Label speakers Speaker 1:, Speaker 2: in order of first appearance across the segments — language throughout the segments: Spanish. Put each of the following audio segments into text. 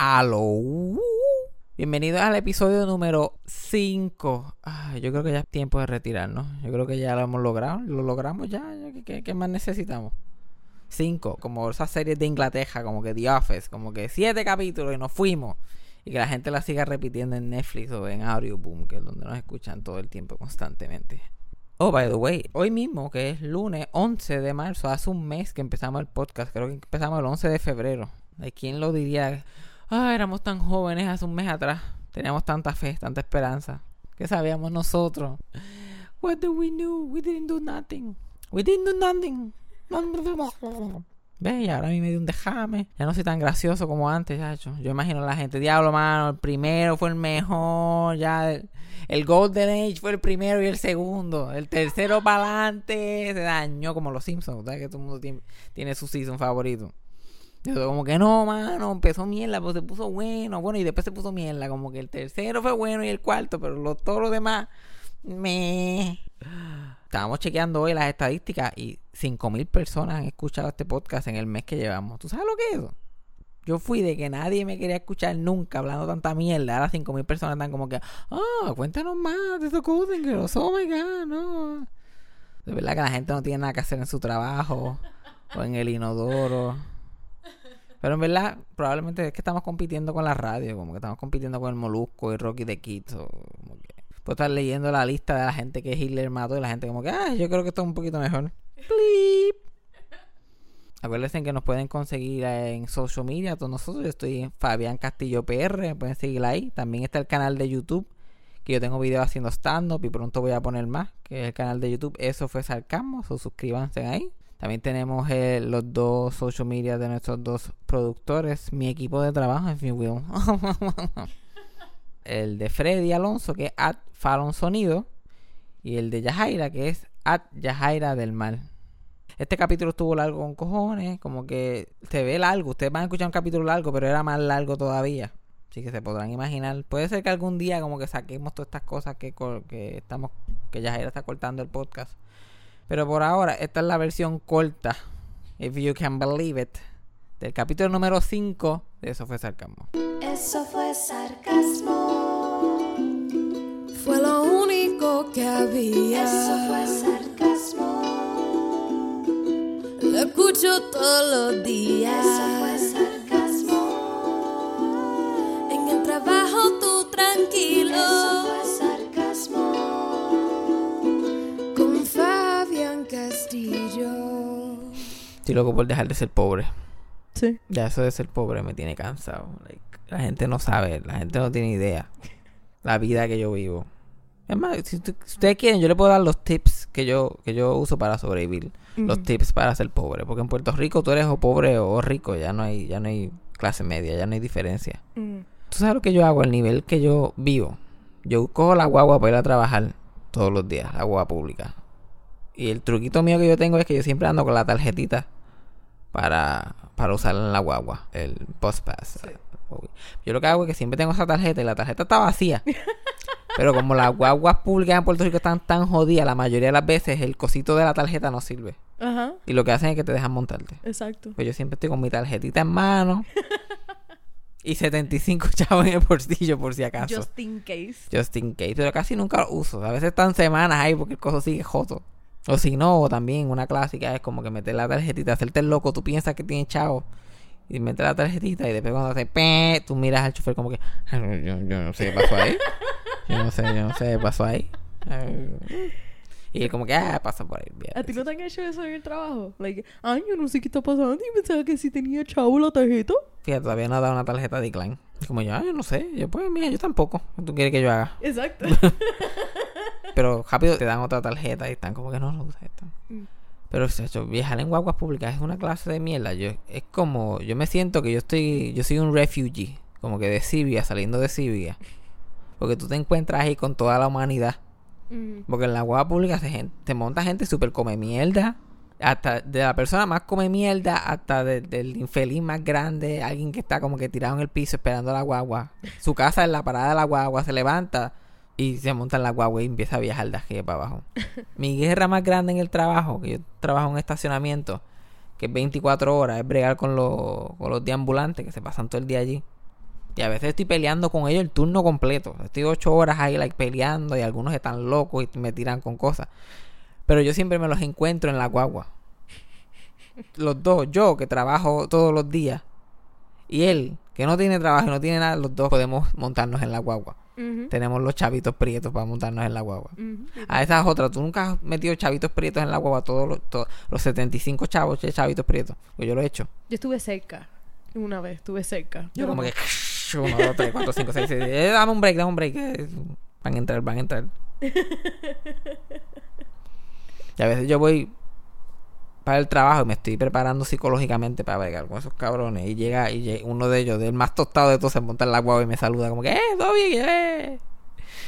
Speaker 1: Aló. Bienvenidos al episodio número 5. yo creo que ya es tiempo de retirarnos. Yo creo que ya lo hemos logrado. Lo logramos ya. ¿Qué, qué más necesitamos? 5. Como esas series de Inglaterra, como que The Office. Como que 7 capítulos y nos fuimos. Y que la gente la siga repitiendo en Netflix o en Audioboom, que es donde nos escuchan todo el tiempo constantemente. Oh, by the way, hoy mismo, que es lunes 11 de marzo, hace un mes que empezamos el podcast. Creo que empezamos el 11 de febrero. ¿De quién lo diría? Ah, éramos tan jóvenes hace un mes atrás. Teníamos tanta fe, tanta esperanza. ¿Qué sabíamos nosotros? What do we know? We didn't do nothing. We didn't do nothing. Ve, y ahora a mí me dio un dejame. Ya no soy tan gracioso como antes, chacho. Yo imagino a la gente, diablo, mano, el primero fue el mejor. Ya el, Golden Age fue el primero y el segundo. El tercero para adelante se dañó como los Simpsons, ¿verdad? Que todo el mundo tiene, tiene su season favorito. Yo como que no, mano, empezó mierda, pues se puso bueno, bueno, y después se puso mierda, como que el tercero fue bueno y el cuarto, pero los, todos los demás, me... Estábamos chequeando hoy las estadísticas y 5.000 personas han escuchado este podcast en el mes que llevamos. ¿Tú sabes lo que es eso? Yo fui de que nadie me quería escuchar nunca hablando tanta mierda. Ahora 5.000 personas están como que, ah, cuéntanos más de esos cosas que los oh my god, no. De verdad que la gente no tiene nada que hacer en su trabajo o en el inodoro. Pero en verdad, probablemente es que estamos compitiendo con la radio, como que estamos compitiendo con el Molusco y Rocky de Quito. Puedo estar leyendo la lista de la gente que Hitler mató y la gente como que, ah, yo creo que esto es un poquito mejor. Bleep. Acuérdense que nos pueden conseguir en social media, todos nosotros. Yo estoy en Fabián Castillo PR, pueden seguir ahí. También está el canal de YouTube, que yo tengo videos haciendo stand-up y pronto voy a poner más, que es el canal de YouTube. Eso fue Sarcasmo, o suscríbanse ahí. También tenemos eh, los dos social media de nuestros dos productores, mi equipo de trabajo, en fin, will. el de Freddy Alonso, que es at Fallon Sonido, y el de Yajaira, que es at Yajaira del Mal. Este capítulo estuvo largo con cojones, como que se ve largo. Ustedes van a escuchar un capítulo largo, pero era más largo todavía. Así que se podrán imaginar. Puede ser que algún día como que saquemos todas estas cosas que, que estamos, que Yajaira está cortando el podcast pero por ahora, esta es la versión corta, if you can believe it, del capítulo número 5 de Eso fue sarcasmo.
Speaker 2: Eso fue sarcasmo. Fue lo único que había. Eso fue sarcasmo. Lo escucho todos los días. Eso fue
Speaker 1: Estoy loco por dejar de ser pobre.
Speaker 3: Sí.
Speaker 1: Ya eso de ser pobre me tiene cansado. la gente no sabe, la gente no tiene idea. La vida que yo vivo. Es más, si, ustedes quieren, yo le puedo dar los tips que yo, que yo uso para sobrevivir. Los tips para ser pobre. Porque en Puerto Rico tú eres o pobre o rico. Ya no hay, ya no hay clase media, ya no hay diferencia. ¿Tú sabes lo que yo hago? El nivel que yo vivo. Yo cojo la guagua para ir a trabajar todos los días, la guagua pública. Y el truquito mío que yo tengo es que yo siempre ando con la tarjetita para, para usarla en la guagua, el Bus Pass. Yo lo que hago es que siempre tengo esa tarjeta y la tarjeta está vacía. Pero como las guaguas públicas en Puerto Rico están tan jodidas, la mayoría de las veces el cosito de la tarjeta no sirve. Ajá. Y lo que hacen es que te dejan montarte.
Speaker 3: Exacto.
Speaker 1: Pues yo siempre estoy con mi tarjetita en mano. y 75 chavos en el bolsillo por si acaso.
Speaker 3: Just in case.
Speaker 1: Just in case. Pero casi nunca lo uso. A veces están semanas ahí porque el coso sigue joto. O si no, también una clásica es como que meter la tarjetita, hacerte el loco, tú piensas que tienes chavo y meter la tarjetita y después cuando hace pe, tú miras al chofer como que yo, no sé qué pasó ahí. Yo no sé, yo no sé qué pasó ahí. Y él como que, ah, pasa por ahí.
Speaker 3: ¿A ti no te han hecho eso en el trabajo? Like, ay, yo no sé qué está pasando. Y pensaba que si tenía chavo la tarjeta.
Speaker 1: Fíjate, todavía no ha dado una tarjeta de decline. Como yo, ah, yo no sé. Yo, pues, mira, yo tampoco. ¿Qué tú quieres que yo haga?
Speaker 3: Exacto.
Speaker 1: Pero rápido te dan otra tarjeta y están como que no lo usan. Mm. Pero hecho, viajar en guaguas públicas es una clase de mierda. Yo, es como, yo me siento que yo estoy, yo soy un refugee, como que de Siria, saliendo de Siria. Porque tú te encuentras ahí con toda la humanidad. Mm. Porque en la guagua pública se, te monta gente súper come mierda. Hasta de la persona más come mierda hasta del infeliz más grande. Alguien que está como que tirado en el piso esperando a la guagua. Su casa en la parada de la guagua se levanta y se monta en la guagua y empieza a viajar de aquí para abajo. Mi guerra más grande en el trabajo, que yo trabajo en un estacionamiento, que es 24 horas, es bregar con, los, con los deambulantes que se pasan todo el día allí. Y a veces estoy peleando con ellos el turno completo. Estoy ocho horas ahí like, peleando y algunos están locos y me tiran con cosas. Pero yo siempre me los encuentro en la guagua. Los dos, yo que trabajo todos los días y él que no tiene trabajo y no tiene nada, los dos podemos montarnos en la guagua. Tenemos los chavitos prietos para montarnos en la guagua. A esas otras, tú nunca has metido chavitos prietos en la guagua, todos los, todos los 75 chavos de chavitos prietos. Pues yo lo he hecho.
Speaker 3: Yo estuve cerca. Una vez estuve cerca.
Speaker 1: Yo como
Speaker 3: no-
Speaker 1: que 1, 2, 3, 4, 5, 6, 7. Eh, dame un break, dame un break. eh, Van a entrar, van a entrar. Y a veces yo voy para el trabajo y me estoy preparando psicológicamente para bregar con esos cabrones. Y llega, y llega uno de ellos, del más tostado de todos, se monta en la guagua y me saluda como que, ¡eh, todo bien! eh".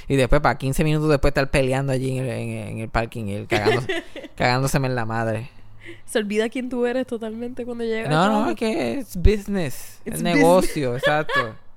Speaker 1: Y después, para 15 minutos después, estar peleando allí en el, en en el parking, y él cagándose, cagándoseme en la madre.
Speaker 3: Se olvida quién tú eres totalmente cuando llegas.
Speaker 1: No, no, es que es business. Es negocio, exacto.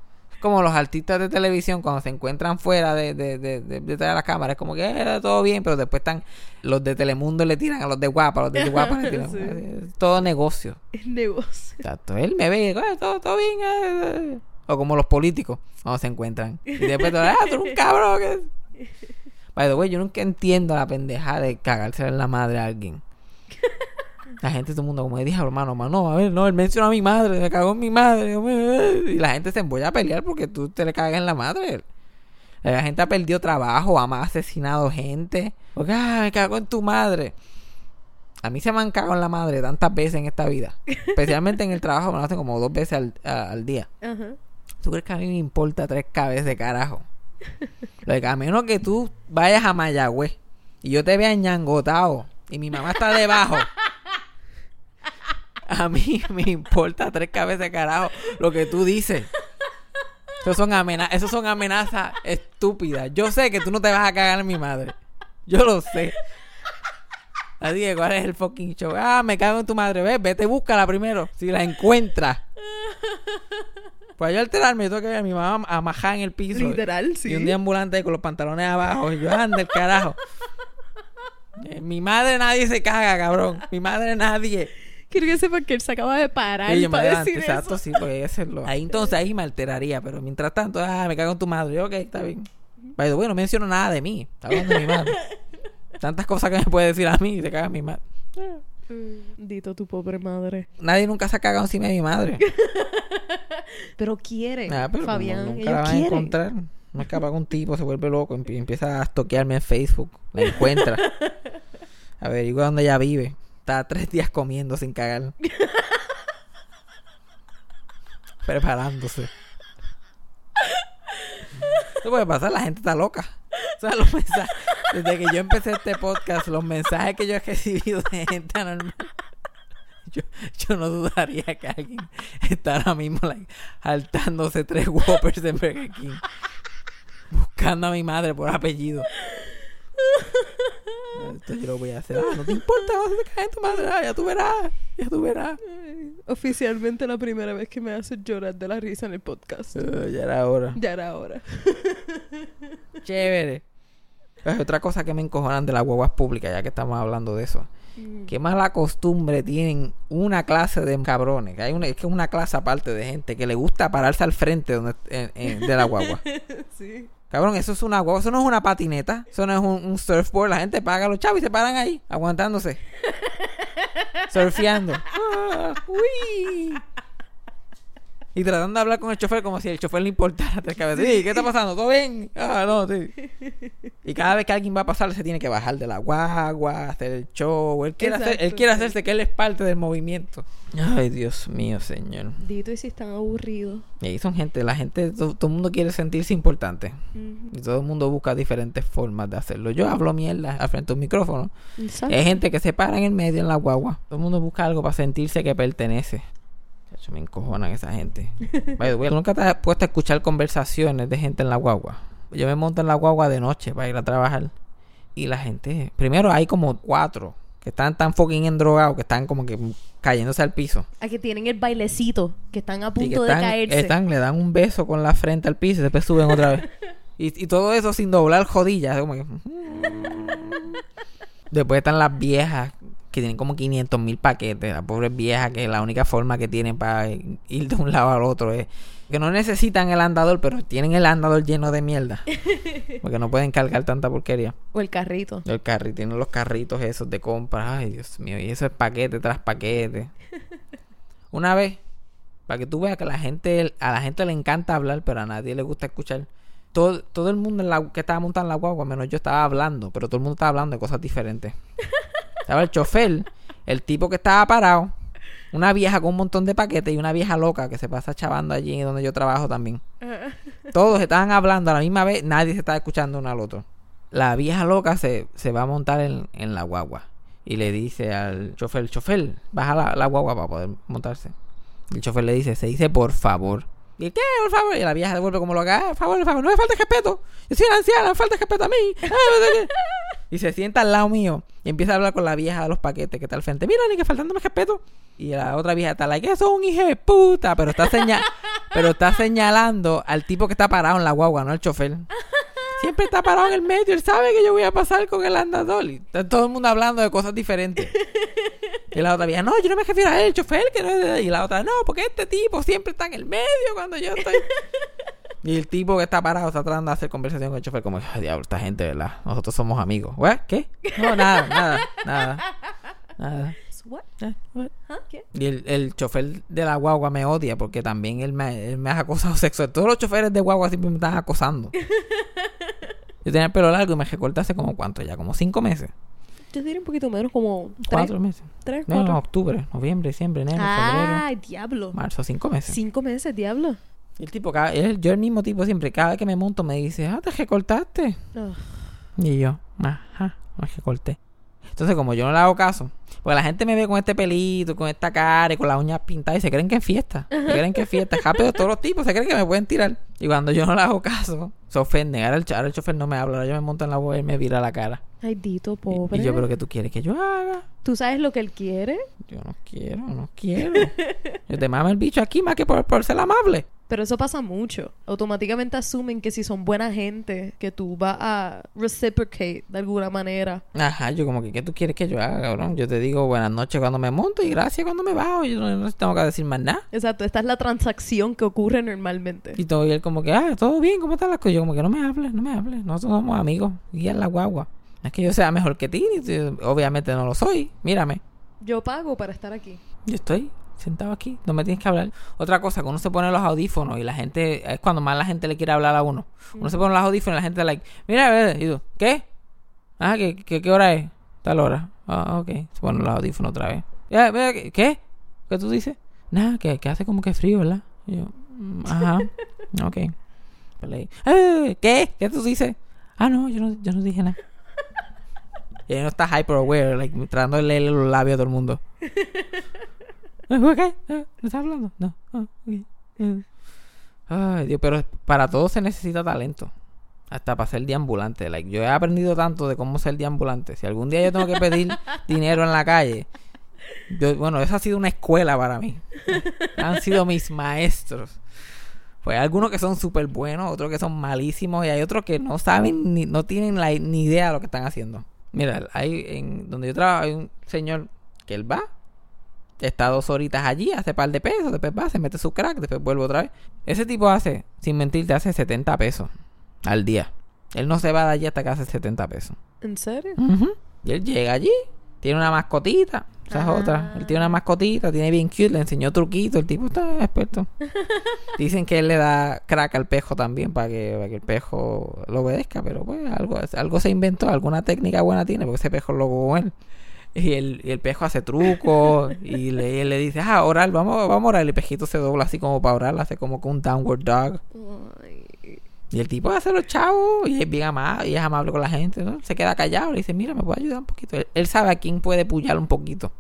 Speaker 1: Como los artistas de televisión cuando se encuentran fuera de, de, de, de- detrás de la cámara. Es como que eh, todo bien, pero después están los de Telemundo le tiran a los de Guapa, los de Guapa le tiran.
Speaker 3: Sí.
Speaker 1: Todo negocio.
Speaker 3: Es negocio.
Speaker 1: Exacto. Él me ve y digo, "Eh, todo, todo bien. eh, eh". O como los políticos cuando se encuentran. Y después todo, ah, tú eres un cabrón. que-". By the way, yo nunca entiendo la pendeja de cagarse en la madre a alguien. La gente, todo el mundo, como dije, hermano, hermano, no, a ver, no, él mencionó a mi madre, me cagó en mi madre. Y la gente se embolla a pelear porque tú te le cagas en la madre. La gente ha perdido trabajo, ha asesinado gente. Porque, ah, me cago en tu madre. A mí se me han cagado en la madre tantas veces en esta vida. Especialmente en el trabajo, me lo hacen como dos veces al, a- al día.
Speaker 3: Ajá.
Speaker 1: ¿Tú crees que a mí me importa tres cabezas de carajo? Lo que a menos que tú vayas a Mayagüez y yo te vea ñangotado y mi mamá está debajo. A mí me importa tres cabezas de carajo lo que tú dices. Esos son, amena esos son amenazas estúpidas. Yo sé que tú no te vas a cagar en mi madre. Yo lo sé. Así que, ¿cuál es el fucking show? Ah, me cago en tu madre. Ve, vete, búscala primero. Si la encuentras. Pues yo alterarme, yo tengo que ver a mi mamá amajada en el piso.
Speaker 3: Literal, sí.
Speaker 1: Y un día ambulante ahí con los pantalones abajo. Y yo, anda el carajo. Eh, mi madre nadie se caga, cabrón. Mi madre nadie.
Speaker 3: Quiero que sepan que él se acaba de parar
Speaker 1: Y yo me
Speaker 3: para
Speaker 1: adelanto,
Speaker 3: decir
Speaker 1: exacto,
Speaker 3: eso.
Speaker 1: sí, porque hacerlo. Ahí entonces ahí me alteraría, pero mientras tanto, ah, me cago en tu madre. Yo, ok, está bien. Pero bueno, no menciono nada de mí. Está hablando de mi madre. Tantas cosas que me puede decir a mí y se caga en mi madre.
Speaker 3: Mm, Dito tu pobre madre.
Speaker 1: Nadie nunca se ha cagado encima de mi madre.
Speaker 3: Pero quiere,
Speaker 1: Ah, pero
Speaker 3: Fabián.
Speaker 1: nunca la van a encontrar. No es capaz que un tipo se vuelve loco y empieza a stalkearme en Facebook. La encuentra. A ver, digo dónde ella vive. Está tres días comiendo sin cagar. Preparándose. Eso puede pasar, la gente está loca. O sea, los mensajes, desde que yo empecé este podcast, los mensajes que yo he recibido de gente anormal, yo, yo no dudaría que alguien está ahora mismo like, saltándose tres Whoppers de Burger King. Buscando a mi madre por apellido. Esto yo lo voy a hacer. Ah, no te importa, vas a caer en tu madre. Ah, ya tú verás. Ya tú verás.
Speaker 3: Oficialmente la primera vez que me hace llorar de la risa en el podcast.
Speaker 1: Eh, ya era hora.
Speaker 3: Ya era hora.
Speaker 1: Chévere. Pues, otra cosa que me encojonan de las guaguas públicas, ya que estamos hablando de eso.
Speaker 3: Mm.
Speaker 1: Qué mala costumbre tienen una clase de cabrones. Que hay una, es que es una clase aparte de gente que le gusta pararse al frente donde, en- en- de la guagua.
Speaker 3: Sí.
Speaker 1: Cabrón, eso es una guagua, eso no es una patineta, eso no es un, un surfboard. La gente paga a los chavos y se paran ahí, aguantándose. surfeando. Ah, uy. Y tratando de hablar con el chofer como si el chofer le importara tres cabezas. Sí, ¿qué está pasando? ¿Todo bien? Ah, no, sí. Y cada vez que alguien va a pasar, se tiene que bajar de la guagua, hacer el show. Él quiere, hacer, él quiere
Speaker 3: sí.
Speaker 1: hacerse que él es parte del movimiento. Ay, Dios mío, señor.
Speaker 3: Dito, y si están aburridos.
Speaker 1: Y ahí son gente, la gente, todo, todo el mundo quiere sentirse importante. Y todo el mundo busca diferentes formas de hacerlo. Yo hablo mierda al frente de un micrófono.
Speaker 3: Exacto.
Speaker 1: Hay gente que se para en el medio en la guagua. Todo el mundo busca algo para sentirse que pertenece. Chacho, me encojonan esa gente. By the way, ¿tú nunca te has puesto a escuchar conversaciones de gente en la guagua? Yo me monto en la guagua de noche para ir a trabajar. Y la gente... Primero hay como cuatro que están tan fucking endrogados que están como que cayéndose al piso.
Speaker 3: A que tienen el bailecito, que están a
Speaker 1: que
Speaker 3: punto
Speaker 1: están,
Speaker 3: de caerse.
Speaker 1: están- le dan un beso con la frente al piso y después suben otra vez. Y, y todo eso sin doblar jodillas. como que- Después están las viejas que tienen como 500 mil paquetes. Las pobres viejas que la única forma que tienen para ir de un lado al otro es que no necesitan el andador, pero tienen el andador lleno de mierda. Porque no pueden cargar tanta porquería.
Speaker 3: O el carrito.
Speaker 1: El carrito, tienen los carritos esos de compra. Ay, Dios mío, y eso es paquete tras paquete. Una vez, para que tú veas que la gente, a la gente le encanta hablar, pero a nadie le gusta escuchar. Todo, todo el mundo en la- que estaba montando en la guagua, menos yo estaba hablando, pero todo el mundo estaba hablando de cosas diferentes. Estaba el chofer, el tipo que estaba parado, una vieja con un montón de paquetes y una vieja loca que se pasa chavando allí donde yo trabajo también. Todos estaban hablando a la misma vez, nadie se estaba escuchando uno al otro. La vieja loca se, se va a montar en, en la guagua y le dice al chofer, chofer, baja la, la guagua para poder montarse. El chofer le dice, se dice por favor. ¿Y qué? Por favor. Y la vieja devuelve como loca, "Ah, por favor, por favor, no me falta respeto. Yo soy una anciana, me falta respeto a mí. Ah, no sé qué". Y se sienta al lado mío y empieza a hablar con la vieja de los paquetes que está al frente. Mira, ni que faltándome respeto. Y la otra vieja está like, eso es un hijo de puta. Pero está, seña pero está señalando al tipo que está parado en la guagua, no al chofer. Siempre está parado en el medio. Él sabe que yo voy a pasar con el andador. Está todo el mundo hablando de cosas diferentes. Y la otra vieja, no, yo no me refiero a él, el chofer. Que no es... Y la otra, no, porque este tipo siempre está en el medio cuando yo estoy. Y el tipo que está parado está tratando de hacer conversación con el chofer, como, "Ay, diablo, esta gente, ¿verdad? Nosotros somos amigos. ¿What? ¿Qué? No, nada, nada, nada. Nada.
Speaker 3: What?
Speaker 1: Eh, what?
Speaker 3: ¿Qué?
Speaker 1: Y el, el chofer de la guagua me odia porque también él me, él me ha acosado sexual. Todos los choferes de guagua siempre me están acosando. Yo tenía el pelo largo y me recorté hace como cuánto ya, como cinco meses.
Speaker 3: Yo un poquito menos, como tres,
Speaker 1: Cuatro meses.
Speaker 3: tres,
Speaker 1: No,
Speaker 3: cuatro.
Speaker 1: no, octubre, noviembre, diciembre, enero,
Speaker 3: Ay,
Speaker 1: febrero,
Speaker 3: diablo.
Speaker 1: marzo, cinco meses.
Speaker 3: Cinco meses, diablo.
Speaker 1: El tipo, cada, yo el mismo tipo siempre, cada vez que me monto me dice, ah, te recortaste. Y yo, ajá, me recorté. Entonces, como yo no le hago caso, porque la gente me ve con este pelito, con esta cara y con las uñas pintadas y se creen que es fiesta. Se creen que es fiesta. Rápido, todos los tipos se creen que me pueden tirar. Y cuando yo no le hago caso, se ofenden. Ahora el, ahora el chofer no me habla, ahora yo me monto en la web y me vira la cara.
Speaker 3: Ay, Dito, pobre.
Speaker 1: Y yo, ¿pero qué tú quieres que yo haga?
Speaker 3: ¿Tú sabes lo que él quiere?
Speaker 1: Yo no quiero, no quiero. Yo te mamo el bicho aquí más que por, por ser amable.
Speaker 3: Pero eso pasa mucho. Automáticamente asumen que si son buena gente, que tú vas a reciprocate de alguna manera.
Speaker 1: Ajá, yo como que, ¿qué tú quieres que yo haga, cabrón? Yo te digo buenas noches cuando me monto y gracias cuando me bajo. Yo no, no tengo que decir más nada.
Speaker 3: Exacto, esta es la transacción que ocurre normalmente.
Speaker 1: Y todo y él como que, ah, todo bien, ¿cómo están las cosas? Yo como que no me hables, no me hables. Nosotros somos amigos. Es la guagua. No es que yo sea mejor que ti, obviamente no lo soy. Mírame.
Speaker 3: Yo pago para estar aquí.
Speaker 1: Yo estoy sentado aquí, no me tienes que hablar. Otra cosa, que uno se pone los audífonos y la gente, es cuando más la gente le quiere hablar a uno. Uno se pone los audífonos y la gente like, mira, y tú, ¿qué? Ah, ¿qué, qué, qué hora es? Tal hora. Ah, ok. Se pone los audífonos otra vez. ¿qué? ¿Qué? ¿Qué tú dices? Nada, que, que hace como que frío, ¿verdad? Y yo, "Mm, ajá. ok. Pues "Eh, ¿Qué? ¿Qué tú dices? Ah, no, yo no, yo no dije nada. Y él no está hyper aware, like, tratando de leerle los labios a todo el mundo. ¿Qué? ¿Me estás hablando? No. Ah, ok. Mm. Ay, Dios, pero para todo se necesita talento. Hasta para ser deambulante. Like, yo he aprendido tanto de cómo ser deambulante. Si algún día yo tengo que pedir dinero en la calle, yo- bueno, esa ha sido una escuela para mí. Han sido mis maestros. Pues hay algunos que son súper buenos, otros que son malísimos y hay otros que no saben ni no tienen la, ni idea de lo que están haciendo. Mira, hay en donde yo trabajo hay un señor que él va, está dos horitas allí, hace par de pesos, después va, se mete su crack, después vuelve otra vez. Ese tipo hace, sin mentirte, hace 70 pesos al día. Él no se va de allí hasta que hace 70 pesos.
Speaker 3: ¿En serio?
Speaker 1: Ujú. Y él llega allí, tiene una mascotita. Esa es
Speaker 3: Ah.
Speaker 1: otra. Él tiene una mascotita, tiene bien cute, le enseñó truquito. El tipo está experto. Dicen que él le da crack al pejo también para que, para que el pejo lo obedezca, pero pues algo, algo se inventó, alguna técnica buena tiene, porque ese pejo lo con él. Y el, y el pejo hace trucos y le, y él le dice, ah, orar, vamos, vamos a orar. Y el pejito se dobla así como para orar, hace como que un downward dog.
Speaker 3: Ay.
Speaker 1: Y el tipo hace los chavos y es bien amable y es amable con la gente, ¿no? Se queda callado, le dice, mira, me puede ayudar un poquito. Él, él sabe a quién puede pullar un poquito,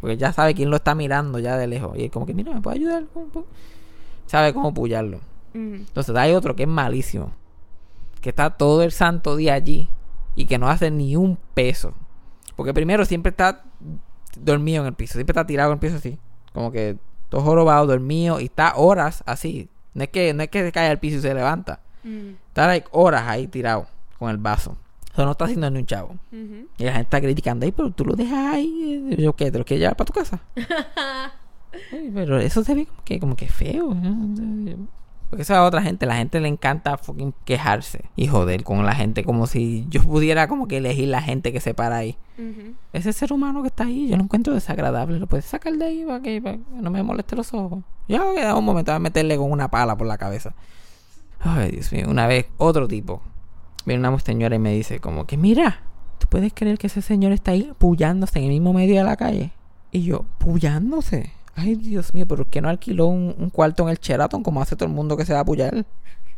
Speaker 1: porque ya sabe quién lo está mirando ya de lejos. Y él como que, mira, me puede ayudar un poco. Sabe cómo pullarlo. Entonces hay otro que es malísimo, que está todo el santo día allí y que no hace ni un peso. Porque primero siempre está dormido en el piso, siempre está tirado en el piso así, como que todo jorobado, dormido y está horas así. No es que, no es que se cae al piso y se levanta.
Speaker 3: Ujú.
Speaker 1: Está like, horas ahí tirado con el vaso. Eso no está haciendo ni un chavo. Y la gente está criticando, ay, pero tú lo dejas ahí. eh, ¿Yo qué? ¿Te lo quieres llevar para tu casa? Ay, pero eso se ve como que, como que feo. ¿no? Porque esa es otra gente, la gente le encanta fucking quejarse y joder con la gente, como si yo pudiera como que elegir la gente que se para ahí. Ese ser humano que está ahí, yo lo encuentro desagradable. Lo puedes sacar de ahí para que, para que no me moleste los ojos. Ya voy a un momento a meterle con una pala por la cabeza. Ay, Dios mío. Una vez, otro tipo. Viene una señora y me dice como que, mira, ¿tú puedes creer que ese señor está ahí pullándose en el mismo medio de la calle? Y yo, pullándose. Ay, Dios mío, ¿por qué no alquiló un, cuarto en el Sheraton como hace todo el mundo que se va a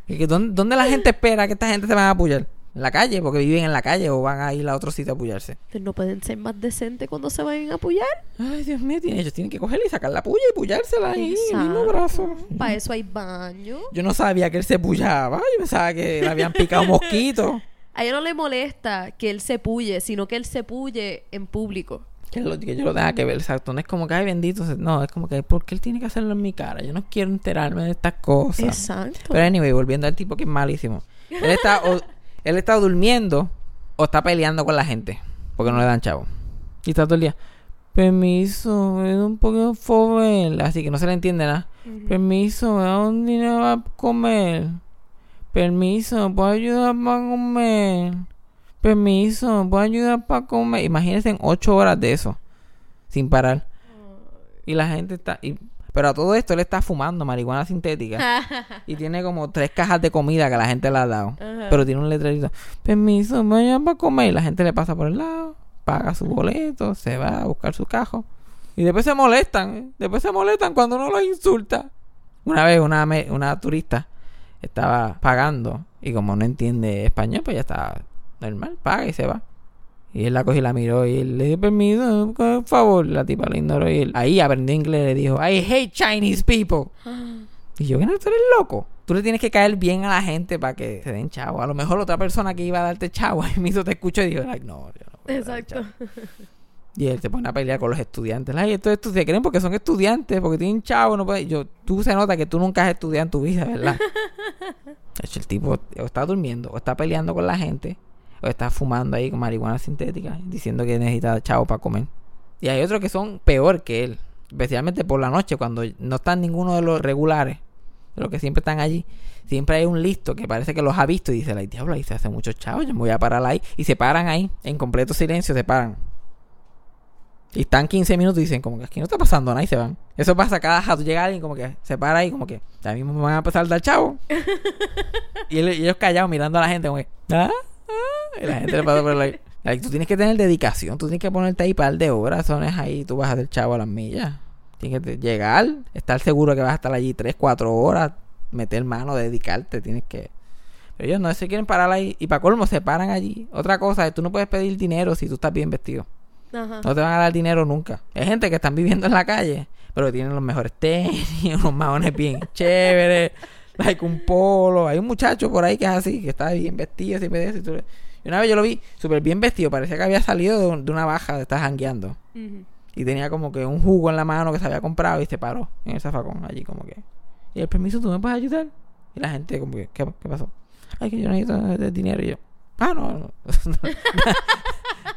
Speaker 1: que dónde, dónde la gente espera que esta gente se vaya a pullar? En la calle, porque viven en la calle o van a ir a otro sitio a pullarse.
Speaker 3: Entonces, ¿No pueden ser más decentes cuando se vayan a apoyar?
Speaker 1: Ay, Dios mío, tiene- ellos tienen que cogerla y sacar la puya y pullársela ahí en el mismo brazo.
Speaker 3: Para eso hay baño.
Speaker 1: Yo no sabía que él se pullaba. Yo pensaba que le habían picado mosquitos.
Speaker 3: A ella no le molesta que él se puye, sino que él se puye en público.
Speaker 1: Que, lo- que yo lo tenga que ver, exacto. No es como que, ay, bendito. No, es como que, ¿por qué él tiene que hacerlo en mi cara? Yo no quiero enterarme de estas cosas.
Speaker 3: Exacto.
Speaker 1: Pero anyway, volviendo al tipo que es malísimo. Él está, él está durmiendo o está peleando con la gente. Porque no le dan chavo. Y está todo el día. Permiso, da un poco fobel. Así que no se le entiende nada. Permiso, me da un dinero para comer. Permiso, ¿me puedo ayudar para comer? Permiso, ¿me puedo ayudar para comer? Imagínense en ocho horas de eso. Sin parar. Y la gente está... y- pero a todo esto él está fumando marihuana sintética. y tiene como tres cajas de comida que la gente le ha dado.
Speaker 3: Ajá.
Speaker 1: Pero tiene un letrerito. Permiso, me ayudan para comer. Y la gente le pasa por el lado. Paga su boleto. Se va a buscar su cajo. Y después se molestan. ¿eh? Después se molestan cuando uno los insulta. Una vez una, una turista estaba pagando. Y como no entiende español, pues ya está normal. Paga y se va. Y él la cogió y la miró y él le dio permiso, por favor. La tipa la ignoró y él ahí aprendió inglés y le dijo, I hate Chinese people. Y yo, ¿qué no? ¿Tú eres loco? Tú le tienes que caer bien a la gente para que se den chavo. A lo mejor otra persona que iba a darte chavo ahí mismo te escuchó y dijo, like, no, yo no voy a dar
Speaker 3: Exacto.
Speaker 1: chavo". Y él se pone a pelear con los estudiantes. Ay, estos estudiantes creen porque son estudiantes, porque tienen chavo, no. Yo, tú se nota que tú nunca has estudiado en tu vida, ¿verdad? De hecho, el tipo o está durmiendo, o está peleando con la gente, o está fumando ahí con marihuana sintética, diciendo que necesita chavo para comer. Y hay otros que son peor que él, especialmente por la noche, cuando no están ninguno de los regulares, de los que siempre están allí. Siempre hay un listo que parece que los ha visto y dice, la diablo, ahí se hace muchos chavos, yo me voy a parar ahí. Y se paran ahí, en completo silencio, se paran. Y están 15 minutos y dicen como que aquí no está pasando nada y se van. Eso pasa cada rato. Llega alguien como que se para ahí como que ya mismo me van a a dar chavo. y ellos callados mirando a la gente como que ¿ah? Y la gente le pasa por. Like, tú tienes que tener dedicación. Tú tienes que ponerte ahí par de horas. Es ahí. Tú vas a hacer chavo a las millas. Tienes que llegar. Estar seguro que vas a estar allí 3, 4 horas. Meter mano, dedicarte. Tienes que... Pero ellos no se quieren parar ahí. Y para colmo se paran allí. Otra cosa es tú no puedes pedir dinero si tú estás bien vestido.
Speaker 3: Ajá.
Speaker 1: No te van a dar dinero nunca. Hay gente que están viviendo en la calle, pero tienen los mejores tenis, unos maones bien chéveres, like un polo. Hay un muchacho por ahí que es así, que está bien vestido, así y tú le- y una vez yo lo vi súper bien vestido, parecía que había salido de, un- de una baja de estar jangueando. Y tenía como que un jugo en la mano que se había comprado y se paró en el zafacón allí como que. Y el permiso, ¿tú me puedes ayudar? Y la gente como que, ¿qué, qué pasó? Ay, que yo necesito dinero. Y yo, ah, no, no.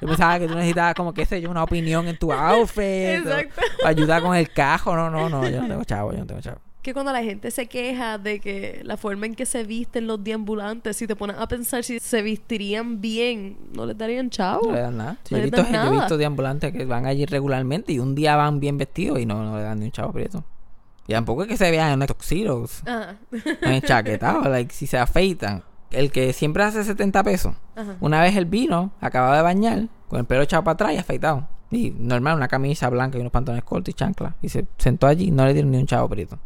Speaker 1: yo pensaba que tú necesitabas como, qué sé yo, una opinión en tu outfit. o-
Speaker 3: Exacto.
Speaker 1: O, ayudar con el cajo. No, no, no, yo no tengo chavo, yo no tengo chavo.
Speaker 3: Que cuando la gente se queja de que la forma en que se visten los deambulantes, si te pones a pensar si se vestirían bien, no les darían chavo.
Speaker 1: No le dan nada. Sí,
Speaker 3: No
Speaker 1: yo, he visto, yo he
Speaker 3: nada.
Speaker 1: visto de ambulantes que van allí regularmente y un día van bien vestidos y no, no le dan ni un chavo prieto. Y tampoco es que se vean en tuxedos.
Speaker 3: Ajá.
Speaker 1: enchaquetados, like, si se afeitan. El que siempre hace 70 pesos.
Speaker 3: Ajá.
Speaker 1: Una vez él vino, acababa de bañar, con el pelo echado para atrás y afeitado. Y normal, una camisa blanca y unos pantalones cortos y chanclas. Y se sentó allí y no le dieron ni un chavo prieto.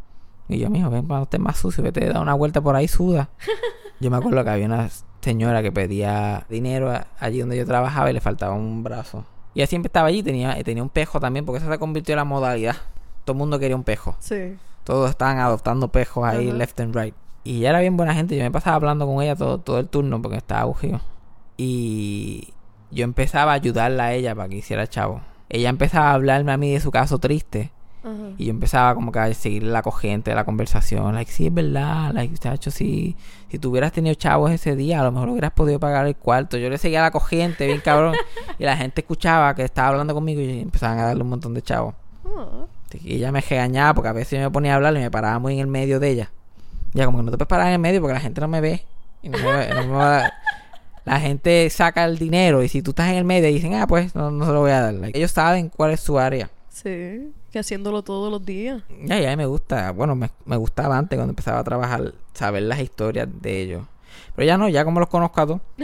Speaker 1: Y yo, mijo, ven cuando estés más sucio, vete a dar una vuelta por ahí, suda. yo me acuerdo que había una señora que pedía dinero allí donde yo trabajaba y le faltaba un brazo. Y ella siempre estaba allí, tenía, tenía un pejo también, porque eso se convirtió en la modalidad. Todo el mundo quería un pejo.
Speaker 3: Sí.
Speaker 1: Todos estaban adoptando pejos ahí,
Speaker 3: Ajá.
Speaker 1: left and right. Y ella era bien buena gente. Yo me pasaba hablando con ella todo, todo el turno porque estaba aburrido. Y yo empezaba a ayudarla a ella para que hiciera chavo. Ella empezaba a hablarme a mí de su caso triste.
Speaker 3: Ajá.
Speaker 1: Y yo empezaba como que a seguir la corriente de la conversación. Like, sí, es verdad. Like, muchacho, sí. Si tú hubieras tenido chavos ese día, a lo mejor hubieras podido pagar el cuarto. Yo le seguía la corriente, bien cabrón. y la gente escuchaba que estaba hablando conmigo y empezaban a darle un montón de chavos.
Speaker 3: Ah.
Speaker 1: Y ella me regañaba porque a veces yo me ponía a hablar y me paraba muy en el medio de ella. Ya como que no te puedes parar en el medio porque la gente no me ve. Y no me no me va a- La gente saca el dinero y si tú estás en el medio dicen, ah, pues no, no se lo voy a dar. Like, ellos saben cuál es su área.
Speaker 3: Sí, que haciéndolo todos los días.
Speaker 1: Ya, ya me gusta. Bueno, me, me gustaba antes cuando empezaba a trabajar, saber las historias de ellos. Pero ya no, ya como los conozco a todos.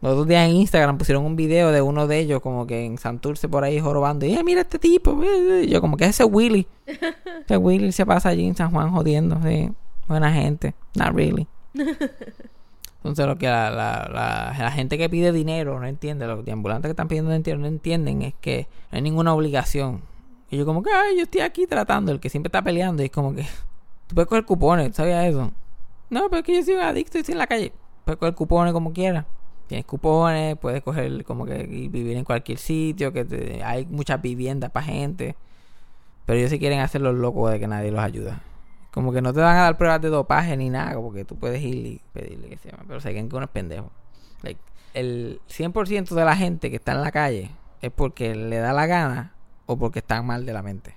Speaker 1: Los otros días en Instagram pusieron un video de uno de ellos como que en Santurce por ahí jorobando. Y "Eh, mira este tipo. eh, eh". Yo como que es ese Willy. Ese Willy se pasa allí en San Juan jodiendo. Sí. Buena gente. Not really. Entonces lo que la, la, la, la gente que pide dinero no entiende, los ambulantes que están pidiendo dinero no entienden es que no hay ninguna obligación. Y yo como que, ay, yo estoy aquí tratando, el que siempre está peleando y es como que, tú puedes coger cupones, ¿tú ¿sabías eso? No, pero es que yo soy adicto y estoy en la calle. Puedes coger cupones como quieras. Tienes cupones, puedes coger como que vivir en cualquier sitio, que te- hay muchas viviendas para gente. Pero ellos sí quieren hacer los locos de que nadie los ayuda. Como que no te van a dar pruebas de dopaje ni nada, porque tú puedes ir y pedirle que se llama. Pero se creen que uno es pendejo. Like, el 100% de la gente que está en la calle es porque le da la gana o porque están mal de la mente.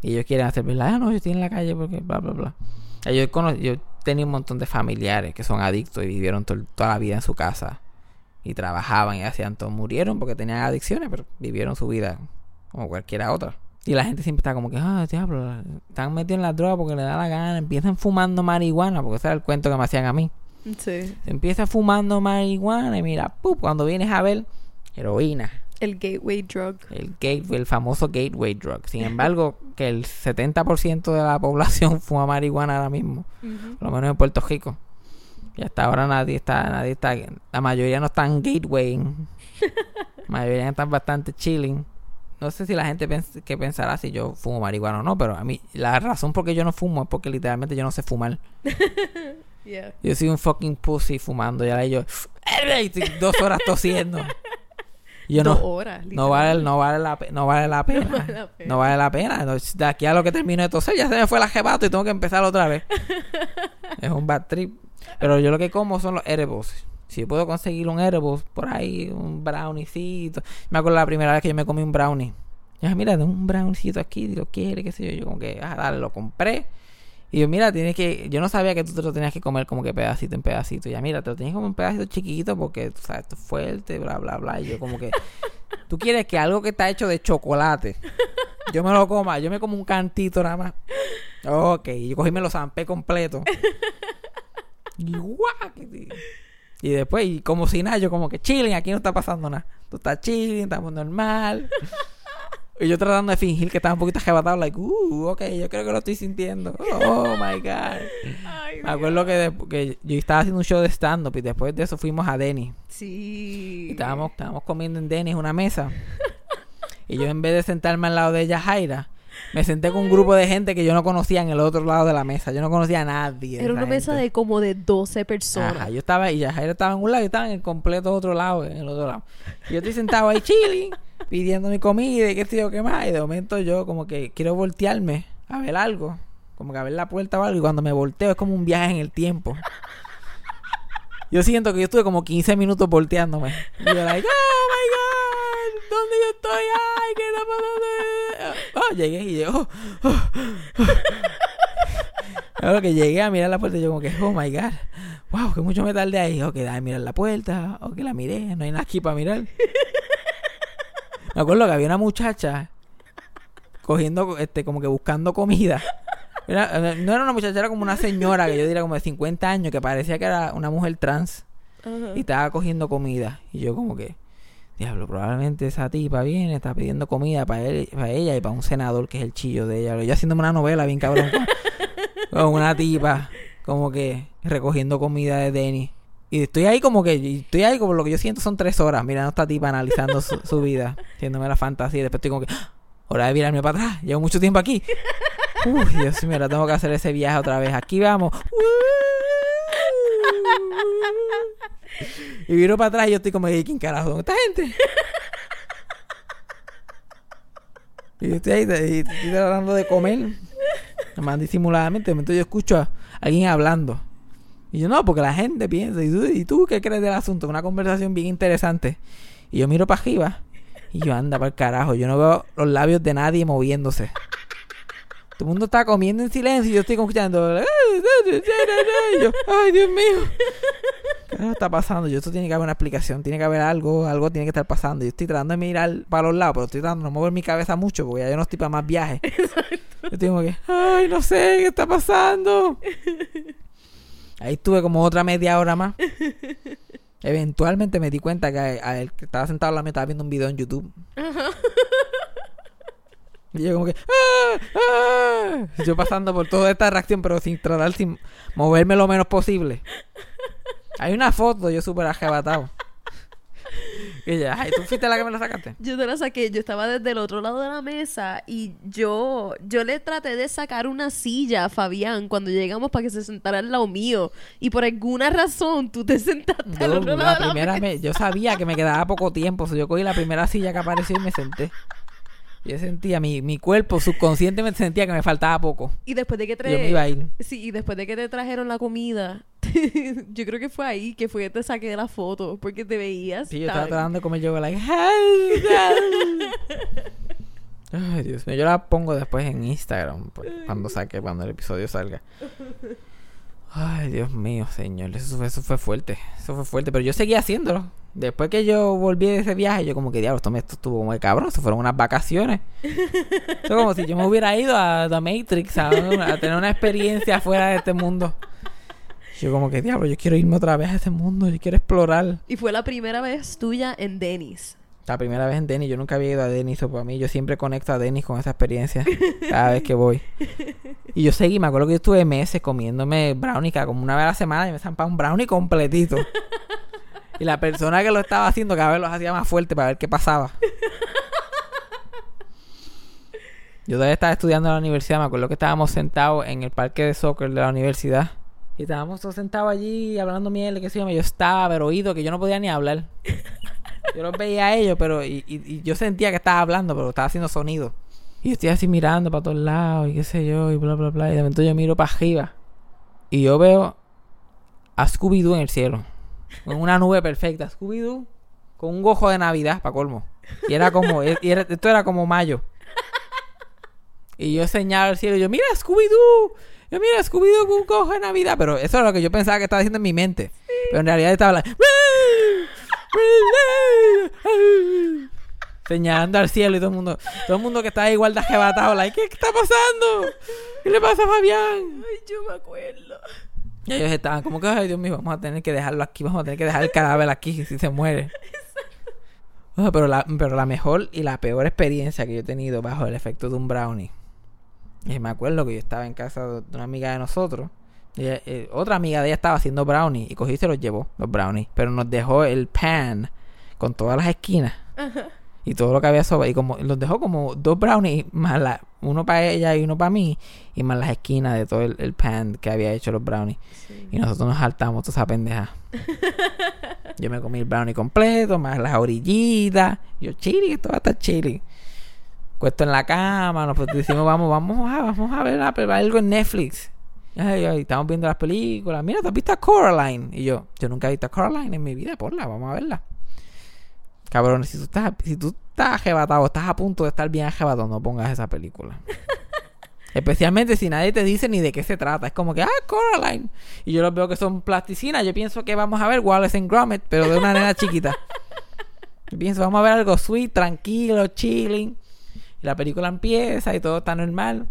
Speaker 1: Y ellos quieren hacer. Ah, no, yo estoy en la calle porque bla, bla, bla. Yo, yo tenía un montón de familiares que son adictos y vivieron to- toda la vida en su casa. Y trabajaban y hacían todo. Murieron porque tenían adicciones, pero vivieron su vida como cualquiera otra. Y la gente siempre está como que, ah, diablo, están metidos en la droga porque le da la gana. Empiezan fumando marihuana, porque ese era el cuento que me hacían a mí.
Speaker 3: Sí.
Speaker 1: Empieza fumando marihuana y mira, ¡pum! cuando vienes a ver, heroína.
Speaker 3: El gateway drug.
Speaker 1: El gateway, el famoso gateway drug. Sin embargo, que el 70% de la población fuma marihuana ahora mismo. Por lo menos en Puerto Rico. Y hasta ahora nadie está, nadie está, la mayoría no están gateway. La mayoría están bastante chilling. No sé si la gente pens que pensará si yo fumo marihuana o no, pero a mí la razón por qué yo no fumo es porque literalmente yo no sé fumar.
Speaker 3: Yeah.
Speaker 1: Yo soy un fucking pussy fumando y ahora yo dos horas tosiendo. Y yo
Speaker 3: Dos
Speaker 1: no,
Speaker 3: horas.
Speaker 1: no vale, no vale la, no vale la pena.
Speaker 3: vale la pena.
Speaker 1: No vale la pena. Entonces, de aquí a lo que termino de toser ya se me fue el jebato y tengo que empezar otra vez. es un bad trip. Pero yo lo que como son los edibles. Si yo puedo conseguir un edible por ahí, un browniecito. Me acuerdo la primera vez que yo me comí un brownie. Yo dije, mira, tengo un browniecito aquí, lo quiere, qué sé yo. Yo como que, ah, dale, lo compré. Y yo, mira, tienes que... Yo no sabía que tú te lo tenías que comer como que pedacito en pedacito. Ya, mira, te lo tienes comer un pedacito chiquito porque, tú sabes, esto es fuerte, bla, bla, bla. Y yo como que... Tú quieres que algo que está hecho de chocolate, yo me lo coma. Yo me como un cantito nada más. Ok, y yo cogí y me lo zampé completo. Y guau, Y después, y como si nada, yo como que chilling, aquí no está pasando nada. Tú estás chilling, estamos normal. Y yo tratando de fingir que estaba un poquito arrebatado, like, uh, ok, yo creo que lo estoy sintiendo. Oh my god.
Speaker 3: Ay,
Speaker 1: Me acuerdo que, que yo estaba haciendo un show de stand-up y después de eso fuimos a Denny.
Speaker 3: Sí.
Speaker 1: Y estábamos, estábamos comiendo en Denny en una mesa. Y yo en vez de sentarme al lado de ella, Jaira, me senté con un grupo de gente que yo no conocía en el otro lado de la mesa. Yo no conocía a nadie.
Speaker 3: Era una mesa de como de 12 personas.
Speaker 1: Ajá, yo estaba y Jaira estaba en un lado y estaba en el completo otro lado, en el otro lado. Y yo estoy sentado ahí chilling, pidiendo mi comida y qué sé yo qué más. Y de momento yo como que quiero voltearme a ver algo. Como que a ver la puerta o algo. Y cuando me volteo es como un viaje en el tiempo. Yo siento que yo estuve como 15 minutos volteándome. Y yo like, oh my god, ¿dónde yo estoy? Ay, ¿qué está pasando? Oh, llegué y yo, oh, oh. Luego que llegué a mirar la puerta, yo como que, oh my god, wow, que mucho me tardé ahí. Ok, déjame mirar la puerta, ok, la miré, no hay nada aquí para mirar. Me acuerdo que había una muchacha cogiendo, este, como que buscando comida. Era- no era una muchacha, era como una señora que yo diría como de 50 años, que parecía que era una mujer trans y estaba cogiendo comida. Y yo como que, diablo, probablemente esa tipa viene, está pidiendo comida para, él, para ella y para un senador que es el chillo de ella. Yo haciéndome una novela bien cabrón con, con una tipa, como que recogiendo comida de Denny. Y estoy ahí como que, estoy ahí como lo que yo siento son tres horas mirando a esta tipa analizando su, su vida, haciéndome la fantasía. Y después estoy como que, ¡Ah! hora de virarme para atrás, llevo mucho tiempo aquí. Uy, Dios mío, ahora tengo que hacer ese viaje otra vez. Aquí vamos. Y viro para atrás y yo estoy como, "Ey, ¿quién carajo? ¿Dónde está gente? Y yo estoy ahí, y estoy tratando de comer. Más disimuladamente. De momento yo escucho a alguien hablando. Y yo, no, porque la gente piensa. ¿Y tú, ¿y tú qué crees del asunto? Una conversación bien interesante. Y yo miro para arriba. Y yo, anda para el carajo. Yo no veo los labios de nadie moviéndose. Todo el mundo está comiendo en silencio y yo estoy escuchando. Y yo, ay, Dios mío. ¿Qué está pasando? Yo, esto tiene que haber una explicación, tiene que haber algo, algo tiene que estar pasando. Yo estoy tratando de mirar para los lados, pero estoy tratando de no mover mi cabeza mucho porque ya yo no estoy para más viajes. Yo estoy como que, ay, no sé qué está pasando. Ahí estuve como otra media hora más. Eventualmente me di cuenta que a- a el que estaba sentado al lado mío estaba viendo un video en YouTube. Y yo como que... ¡Ah! ¡Ah! Yo pasando por toda esta reacción, pero sin tratar, sin moverme lo menos posible. Hay una foto, yo súper arrebatado. Y ella, ay, ¿tú fuiste la que me la sacaste?
Speaker 3: Yo te la saqué, yo estaba desde el otro lado de la mesa y yo, yo le traté de sacar una silla a Fabián cuando llegamos para que se sentara al lado mío. Y por alguna razón tú te sentaste al
Speaker 1: Yo,
Speaker 3: otro
Speaker 1: la
Speaker 3: lado de la
Speaker 1: primera
Speaker 3: mesa.
Speaker 1: vez, yo sabía que me quedaba poco tiempo, so yo cogí la primera silla que apareció y me senté. Yo sentía, mi, mi cuerpo subconscientemente sentía que me faltaba poco.
Speaker 3: Y después de que
Speaker 1: Yo me iba a
Speaker 3: te...
Speaker 1: ir.
Speaker 3: Sí, y después de que te trajeron la comida, yo creo que fue ahí que fue que te saqué la foto, porque te veías.
Speaker 1: Sí, yo estaba
Speaker 3: tan-
Speaker 1: tratando de comer yo, like, Ay, Dios mío, yo la pongo después en Instagram, pues, cuando saque, cuando el episodio salga. Ay, Dios mío, señor, eso fue, eso fue fuerte, eso fue fuerte, pero yo seguía haciéndolo. Después que yo volví de ese viaje, yo como que, diablo, esto, me- esto estuvo muy cabrón, eso fueron unas vacaciones. Eso como si yo me hubiera ido a The Matrix, a, a tener una experiencia fuera de este mundo. Yo como que, diablo, yo quiero irme otra vez a este mundo, yo quiero explorar.
Speaker 3: Y fue la primera vez tuya en Denis.
Speaker 1: La primera vez en Denis, yo nunca había ido a Denis, o para mí yo siempre conecto a Denis con esa experiencia cada vez que voy. Y yo seguí, me acuerdo que yo estuve meses comiéndome brownie, cada como una vez a la semana y me zampaba un brownie completito. Y la persona que lo estaba haciendo cada vez los hacía más fuerte para ver qué pasaba. Yo todavía estaba estudiando en la universidad, me acuerdo que estábamos sentados en el parque de soccer de la universidad. Y estábamos todos sentados allí hablando miel, qué sé yo. Yo estaba pero oído que yo no podía ni hablar. Yo los veía a ellos, pero y, y- y yo sentía que estaba hablando, pero estaba haciendo sonido. Y yo estoy así mirando para todos lados y qué sé yo, y bla, bla, bla. Y de momento yo miro para arriba. Y yo veo a Scooby-Doo en el cielo. Con una nube perfecta. Scooby-Doo con un gojo de Navidad, para colmo. Y era como, y era- esto era como mayo. Y yo señalo al cielo y yo, mira Scooby-Doo. Yo, mira Scooby-Doo de Navidad. Pero eso era lo que yo pensaba que estaba diciendo en mi mente. Pero en realidad estaba like, señalando al cielo y todo el mundo, todo el mundo que estaba igual de arrebatado, like, ¿qué está pasando? ¿Qué le pasa a Fabián?
Speaker 3: Ay, yo me acuerdo.
Speaker 1: Y ellos estaban como que, ay Dios mío, vamos a tener que dejarlo aquí, vamos a tener que dejar el cadáver aquí si se muere. Pero, la, pero la mejor y la peor experiencia que yo he tenido bajo el efecto de un brownie. Y me acuerdo que yo estaba en casa de una amiga de nosotros. Y eh, otra amiga de ella estaba haciendo brownie y cogí y se los llevó, los brownies. Pero nos dejó el pan con todas las esquinas y todo lo que había sobre. Y como los dejó como dos brownies, más la, uno para ella y uno para mí, y más las esquinas de todo el, el pan que había hecho los brownies. Y nosotros nos saltamos toda esa pendeja. Yo me comí el brownie completo, más las orillitas. Yo, chili, esto va a estar chili. Cuesto en la cama, nos decimos, vamos, vamos a, vamos a ver la- algo en Netflix. Ay, ay, estamos viendo las películas. Mira, ¿tú has visto a Coraline? Y yo, yo nunca he visto a Coraline en mi vida, ponla, vamos a verla. Cabrón, si tú estás, si tú estás arrebatado, estás a punto de estar bien arrebatado, no pongas esa película. Especialmente si nadie te dice ni de qué se trata. Es como que, ah, Coraline. Y yo los veo que son plasticinas. Yo pienso que vamos a ver Wallace and Gromit, pero de una nena chiquita. Yo pienso, vamos a ver algo sweet, tranquilo, chilling. La película empieza y todo está normal.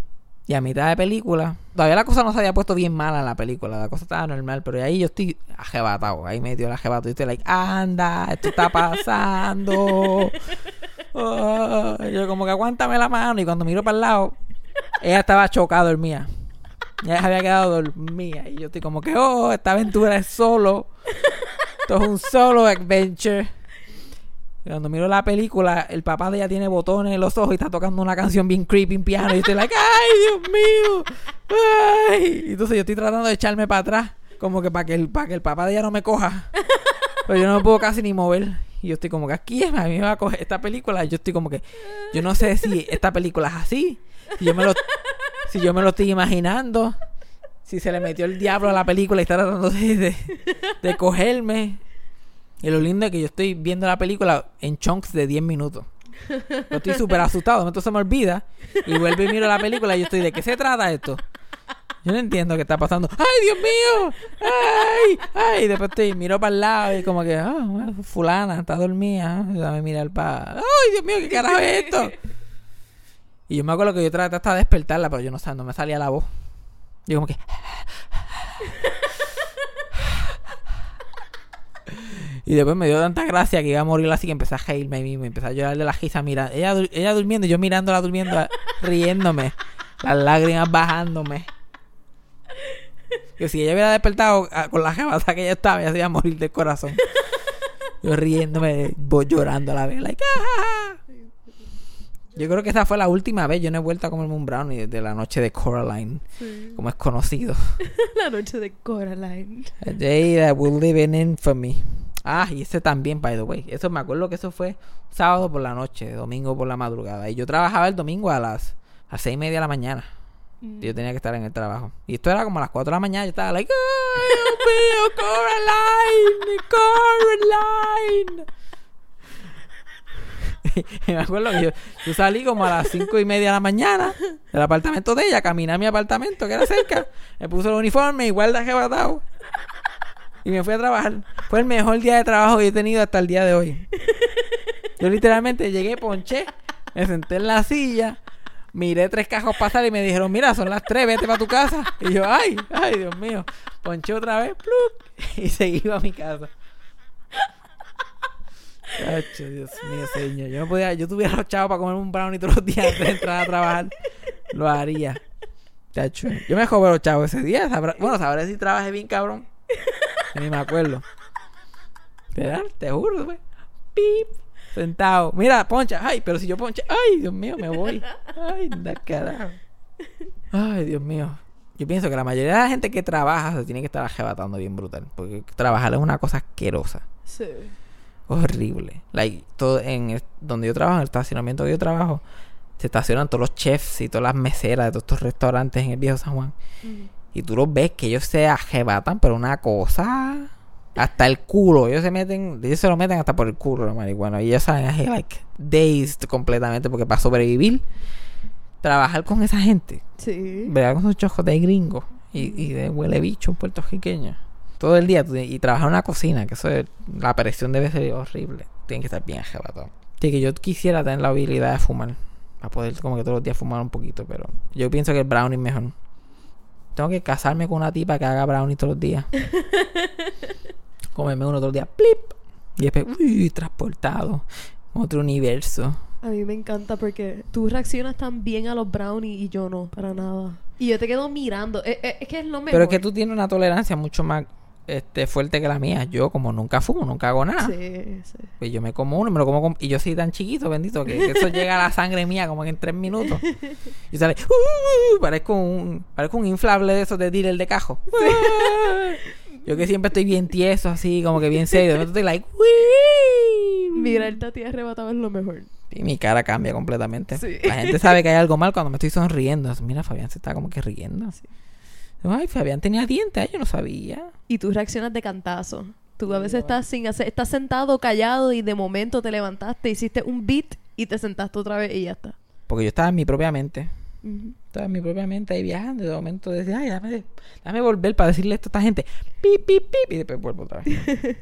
Speaker 1: Y a mitad de película, todavía la cosa no se había puesto bien mala en la película, la cosa estaba normal, pero ahí yo estoy ajebatado, ahí me dio el ajebato y estoy like, anda, esto está pasando. Yo como que aguántame la mano y cuando miro para el lado, ella estaba chocada dormida. Ella se había quedado dormida y yo estoy como que, oh, esta aventura es solo. Esto es un solo adventure. Cuando miro la película, el papá de ella tiene botones en los ojos y está tocando una canción bien creepy en piano. Y estoy like, ¡ay, Dios mío! ¡Ay! Entonces yo estoy tratando de echarme para atrás, como que para que el, para que el papá de ella no me coja. Pero yo no me puedo casi ni mover. Y yo estoy como que aquí es, a mí me va a coger esta película. Y yo estoy como que, yo no sé si esta película es así. Si yo me lo, si yo me lo estoy imaginando. Si se le metió el diablo a la película y está tratando de, de, de cogerme. Y lo lindo es que yo estoy viendo la película en chunks de 10 minutos. Yo estoy súper asustado, momento se me olvida. Y vuelvo y miro la película y yo estoy, ¿de qué se trata esto? Yo no entiendo qué está pasando. ¡Ay, Dios mío! ¡Ay! ¡Ay! Después estoy, miro para el lado y como que, ah, fulana, está dormida. Dame mirar para... ¡Ay, Dios mío! ¿Qué carajo es esto? Y yo me acuerdo que yo traté hasta de despertarla, pero yo no no me salía la voz. Yo como que... Y después me dio tanta gracia que iba a morir así que empecé a reírme a mí mismo. Empecé a llorar de la risa mira, ella, ella durmiendo y yo mirándola durmiendo, riéndome. Las lágrimas bajándome. Que si ella hubiera despertado ah, con la jabata que ella estaba, ella se iba a morir del corazón. Yo riéndome, voy llorando a la vez. Like, "Ah". Yo creo que esa fue la última vez. Yo no he vuelto a comerme un brownie desde la noche de Coraline, como es conocido.
Speaker 3: La noche de Coraline.
Speaker 1: A day that will live in infamy. Ah, y ese también, by the way. Eso me acuerdo que eso fue sábado por la noche, domingo por la madrugada. Y yo trabajaba el domingo a las, a seis y media de la mañana.
Speaker 3: Mm.
Speaker 1: Yo tenía que estar en el trabajo. Y esto era como a las 4 de la mañana. Yo estaba like, ¡ay, Dios mío, Coraline! ¡Coraline! y me acuerdo que yo, yo salí como a las cinco y media de la mañana del apartamento de ella, caminé a mi apartamento que era cerca, me puse el uniforme, igual de arrebatado, y me fui a trabajar. Fue el mejor día de trabajo que he tenido hasta el día de hoy. Yo literalmente llegué, ponché, me senté en la silla, miré tres cajos pasar y me dijeron, mira, son las tres, vete para tu casa. Y yo, ay, ay, Dios mío. Ponché otra vez, pluc, y seguí a mi casa. Chacho, Dios mío, señor. Yo no podía, yo tuviera los chavos para comer un brownie todos los días antes de entrar a trabajar. Lo haría. Yo me joder los chavos ese día. bueno, sabré si trabajé bien, cabrón. Ni me acuerdo. Pero, te juro, pues. Pip. Sentado. Mira, poncha. Ay, pero si yo ponche. Ay, Dios mío, me voy. Ay, da carajo. Ay, Dios mío. Yo pienso que la mayoría de la gente que trabaja se tiene que estar arrebatando bien brutal. Porque trabajar es una cosa asquerosa.
Speaker 3: Sí.
Speaker 1: Horrible. Like, todo en el- donde yo trabajo, en el estacionamiento que yo trabajo, se estacionan todos los chefs y todas las meseras de todos estos restaurantes en el viejo San Juan. Y tú los ves que ellos se arrebatan, pero una cosa. Hasta el culo. Ellos se meten. Ellos se lo meten hasta por el culo, la marihuana. Y ellos salen así, like, dazed completamente. Porque para sobrevivir, trabajar con esa gente.
Speaker 3: Sí.
Speaker 1: ¿Verdad? Con esos chojos de gringos. Y, y de huele bicho puertorriqueño. Todo el día. y trabajar en una cocina. Que eso es. La presión debe ser horrible. Tienen que estar bien arrebatados. Sí, que yo quisiera tener la habilidad de fumar. Para poder, como que todos los días fumar un poquito. Pero yo pienso que el brownie es mejor. Tengo que casarme con una tipa que haga brownie todos los días. Comerme uno todos los días. ¡Plip! Y después, uy, transportado. Otro universo.
Speaker 3: A mí me encanta porque tú reaccionas tan bien a los brownies y yo no, para nada. Y yo te quedo mirando. Es, es- es que es lo mejor.
Speaker 1: Pero es que tú tienes una tolerancia mucho más este, fuerte que la mía. Yo, como nunca fumo, nunca hago nada.
Speaker 3: Sí, sí.
Speaker 1: Pues yo me como uno me lo como con- Y yo soy tan chiquito, bendito, que, que eso llega a la sangre mía como que en tres minutos. Y sale... "Uh", parezco un, parezco un inflable de esos de dealer de cajo. Yo que siempre estoy bien tieso, así, como que bien serio. Repente estoy like... "Uy".
Speaker 3: Mirarte a ti arrebatado es lo mejor.
Speaker 1: Y mi cara cambia completamente.
Speaker 3: Sí.
Speaker 1: La gente sabe que hay algo mal cuando me estoy sonriendo. Mira, Fabián se está como que riendo. Ay, Fabián tenía dientes. Yo no sabía.
Speaker 3: Y tú reaccionas de cantazo. Tú a veces estás sin hacer, estás sentado callado y de momento te levantaste, hiciste un beat y te sentaste otra vez y ya está.
Speaker 1: Porque yo estaba en mi propia mente. Estaba en mi propia mente ahí viajando. y De momento decía, ay, dame, dame volver para decirle esto a esta gente. Pip, pip, pip. Y después vuelvo otra vez.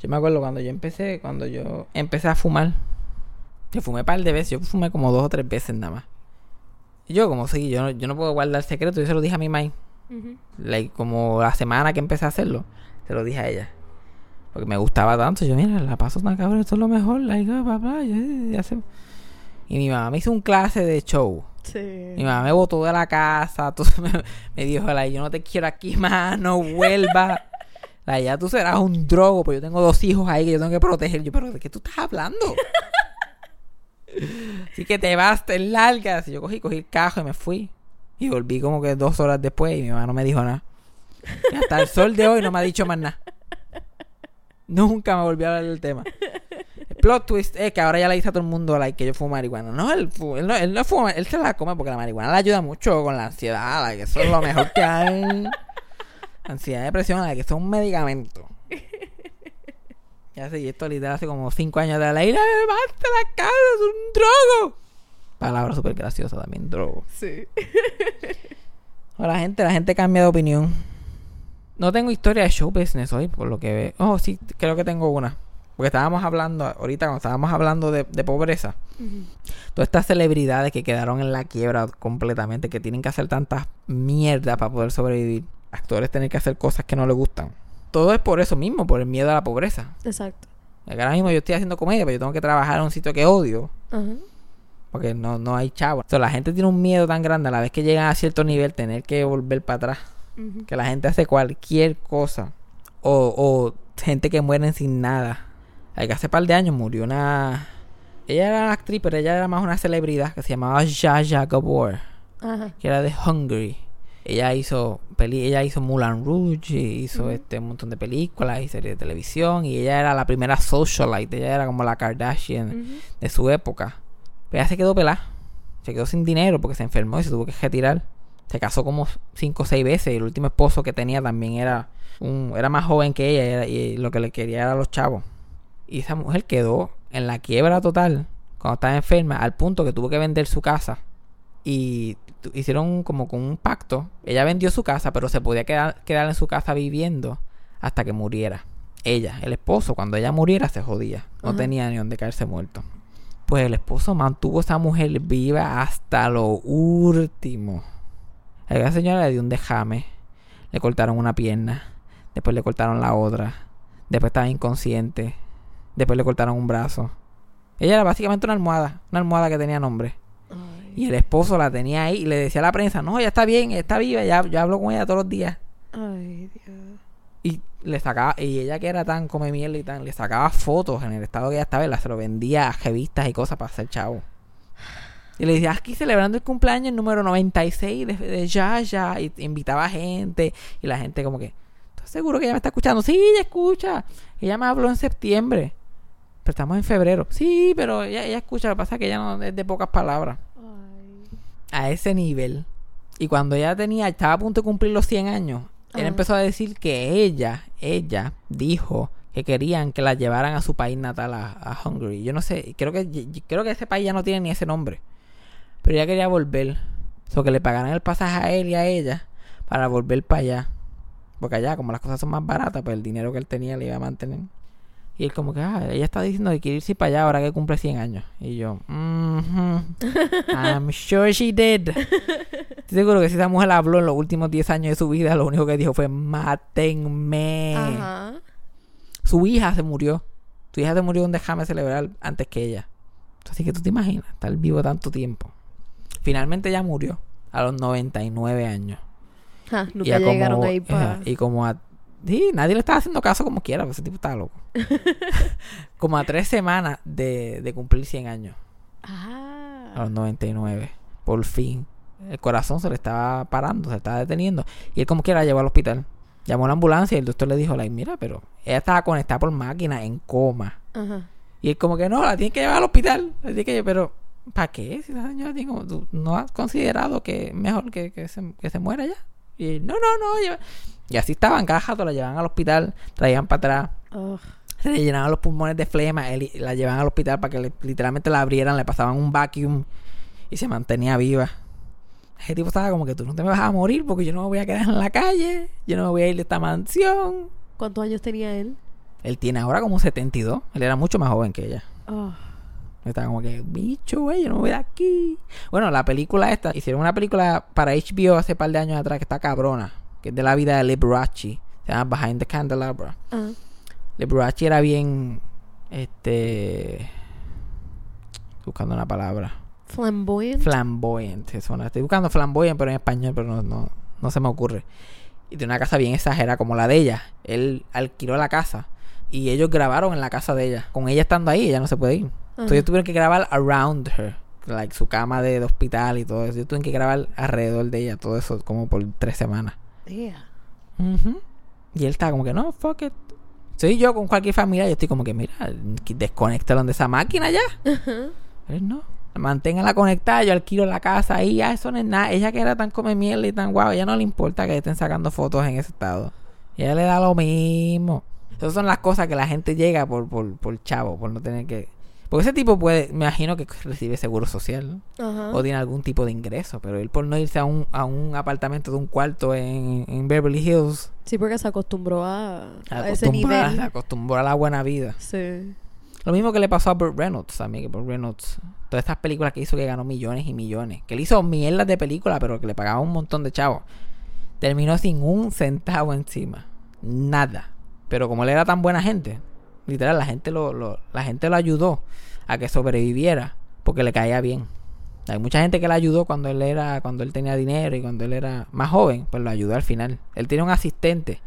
Speaker 1: yo me acuerdo cuando yo empecé, cuando yo empecé a fumar. Yo fumé un par de veces. Yo fumé como dos o tres veces nada más. Yo, como sí, yo no, yo no puedo guardar secreto. Yo se lo dije a mi mamá.
Speaker 3: Ujú.
Speaker 1: like, como la semana que empecé a hacerlo, se lo dije a ella. Porque me gustaba tanto. Yo, mira, la paso tan cabrón, esto es lo mejor. Like, ah, papá, ya, ya sé. Y mi mamá me hizo un clase de show.
Speaker 3: Sí.
Speaker 1: Mi mamá me botó de la casa. Tú, me, me dijo, like, yo no te quiero aquí más, no vuelva. Like, ya tú serás un drogo, pues yo tengo dos hijos ahí que yo tengo que proteger. Yo, pero ¿de qué tú estás hablando? Así que te vas, te largas. Y yo cogí, cogí el cajo y me fui. Y volví como que dos horas después y mi mamá no me dijo nada. Hasta el sol de hoy no me ha dicho más nada. Nunca me volvió a hablar del tema. Plot twist es que ahora ya le dice a todo el mundo like, que yo fumo marihuana. No, él, él no, él no fuma, él se la come porque la marihuana le ayuda mucho con la ansiedad. like, eso es lo mejor que hay. Ansiedad, depresión, like, eso es un medicamento. Ya sé, y esto literal hace como cinco años de la ira, basta la casa, es un drogo. Palabra súper graciosa también, drogo.
Speaker 3: Sí.
Speaker 1: La gente, la gente cambia de opinión. No tengo historia de show business hoy, por lo que ve. Oh, sí, creo que tengo una. Porque estábamos hablando, ahorita cuando estábamos hablando de, de pobreza, todas estas celebridades que quedaron en la quiebra completamente, que tienen que hacer tantas mierdas para poder sobrevivir. Actores tienen que hacer cosas que no les gustan. Todo es por eso mismo, por el miedo a la pobreza.
Speaker 3: Exacto.
Speaker 1: Ahora mismo yo estoy haciendo comedia, pero yo tengo que trabajar en un sitio que odio.
Speaker 3: Ajá.
Speaker 1: Porque no, no hay chavo. O sea, la gente tiene un miedo tan grande a la vez que llegan a cierto nivel, tener que volver para atrás. Que la gente hace cualquier cosa. O, o gente que mueren sin nada. Hay que hace par de años murió una... Ella era una actriz, pero ella era más una celebridad que se llamaba Jaja Gabor.
Speaker 3: Ajá.
Speaker 1: Que era de Hungary. Ella hizo peli ella hizo Moulin Rouge, y hizo este un montón de películas y series de televisión. Y ella era la primera socialite. Ella era como la Kardashian de su época. Pero ella se quedó pelada. Se quedó sin dinero porque se enfermó y se tuvo que retirar. Se casó como cinco o seis veces. Y el último esposo que tenía también era un, era más joven que ella. era- y lo que le quería era los chavos. Y esa mujer quedó en la quiebra total cuando estaba enferma, al punto que tuvo que vender su casa. Y hicieron como con un pacto. Ella vendió su casa, pero se podía quedar, quedar en su casa viviendo hasta que muriera. Ella, el esposo, cuando ella muriera se jodía. No
Speaker 3: Ajá.
Speaker 1: tenía ni dónde caerse muerto. Pues el esposo mantuvo a esa mujer viva hasta lo último. A la señora le dio un dejame. Le cortaron una pierna. Después le cortaron la otra. Después estaba inconsciente. Después le cortaron un brazo. Ella era básicamente una almohada. Una almohada que tenía nombre. Y el esposo la tenía ahí y le decía a la prensa, no, ella está bien, ella está viva, ya, yo hablo con ella todos los días.
Speaker 3: Ay, Dios.
Speaker 1: Y le sacaba, y ella que era tan come mierda y tan, le sacaba fotos en el estado que ella estaba, y la se lo vendía a revistas y cosas para hacer chavo. Y le decía, aquí celebrando el cumpleaños número 96 de, de Yaya, y invitaba gente, y la gente como que, ¿estás seguro que ella me está escuchando? Sí, ella escucha. Ella me habló en septiembre, pero estamos en febrero. Sí, pero ella, ella escucha, lo que pasa es que ella no es de pocas palabras. A ese nivel. Y cuando ella tenía, estaba a punto de cumplir los 100 años, él empezó a decir que ella, ella dijo que querían que la llevaran a su país natal, a, a Hungary. Yo no sé, creo que creo que ese país ya no tiene ni ese nombre. Pero ella quería volver. O que le pagaran el pasaje a él y a ella para volver para allá. Porque allá, como las cosas son más baratas, pues el dinero que él tenía le iba a mantener. Y él como que, ah, ella está diciendo que quiere irse para allá ahora que cumple 100 años. Y yo, mhm, I'm sure she did. Estoy seguro que si esa mujer habló en los últimos 10 años de su vida, lo único que dijo fue, mátenme.
Speaker 3: Ajá.
Speaker 1: Su hija se murió. Su hija se murió un déjame celebrar antes que ella. Así que tú te imaginas, estar vivo tanto tiempo. Finalmente ella murió a los 99 años.
Speaker 3: Ja,
Speaker 1: Y
Speaker 3: nunca
Speaker 1: a como-
Speaker 3: llegaron ahí para...
Speaker 1: Y como a... Sí, nadie le estaba haciendo caso como quiera, porque ese tipo estaba loco. como a tres semanas de, de cumplir 100 años. A
Speaker 3: Ah.
Speaker 1: los 99. Por fin. El corazón se le estaba parando, se estaba deteniendo. Y él como quiera la llevó al hospital. Llamó a la ambulancia y el doctor le dijo, like, mira, pero ella estaba conectada por máquina en coma.
Speaker 3: Ajá.
Speaker 1: Y él como que no, la tiene que llevar al hospital. La tiene que pero ¿para qué? Si la señora tiene como, ¿tú no has considerado que es mejor que, que, se, que se muera ya? Y él, no, no, no. lleva-". Y así estaban, cada jato la llevaban al hospital, traían para atrás. Se le llenaban los pulmones de flema, él- la llevaban al hospital para que le- literalmente la abrieran, le pasaban un vacuum y se mantenía viva. Ese tipo estaba como que tú no te me vas a morir porque yo no me voy a quedar en la calle, yo no me voy a ir de esta mansión.
Speaker 3: ¿Cuántos años tenía él?
Speaker 1: Él tiene ahora como 72, él era mucho más joven que ella.
Speaker 3: Oh.
Speaker 1: Estaba como que, bicho, güey, yo no me voy de aquí. Bueno, la película esta, hicieron una película para HBO hace par de años atrás que está cabrona, que es de la vida de Liberace, se llama Behind the Candelabra.
Speaker 3: Ah.
Speaker 1: Liberace era bien. Este. Buscando una palabra.
Speaker 3: Flamboyant.
Speaker 1: Flamboyant. eso no- Estoy buscando flamboyant, pero en español, pero no, no, no se me ocurre. Y tiene una casa bien exagerada, como la de ella. Él alquiló la casa. Y ellos grabaron en la casa de ella. Con ella estando ahí, ella no se puede ir. Entonces ellos tuvieron que grabar around her. Like su cama de, de hospital y todo eso. Ellos tuvieron que grabar alrededor de ella. Todo eso como por tres semanas. Y él estaba como que, no, fuck it. Soy yo con cualquier familia, yo estoy como que, mira, que desconéctalos de esa máquina ya. Él no. Manténgala conectada, yo alquilo la casa ahí, ya eso no es nada. Ella que era tan come mierda y tan guau, ella no le importa que estén sacando fotos en ese estado. Ella le da lo mismo. Esas son las cosas que la gente llega por, por, por chavo, por no tener que... Porque ese tipo puede, me imagino que recibe seguro social ¿no?
Speaker 3: Ajá.
Speaker 1: o tiene algún tipo de ingreso, pero él por no irse a un, a un apartamento de un cuarto en, en Beverly Hills,
Speaker 3: Sí, porque se acostumbró a, a ese
Speaker 1: acostumbra,
Speaker 3: nivel.
Speaker 1: acostumbró a la buena vida.
Speaker 3: Sí.
Speaker 1: Lo mismo que le pasó a Burt Reynolds también, que Burt Reynolds, todas estas películas que hizo que ganó millones y millones, que él hizo mierdas de película, pero que le pagaba un montón de chavos, terminó sin un centavo encima, nada. Pero como él era tan buena gente, literal, la gente lo, la gente lo ayudó a que sobreviviera, porque le caía bien. Hay mucha gente que le ayudó cuando él era, cuando él tenía dinero y cuando él era más joven, pues lo ayudó al final. Él tiene un asistente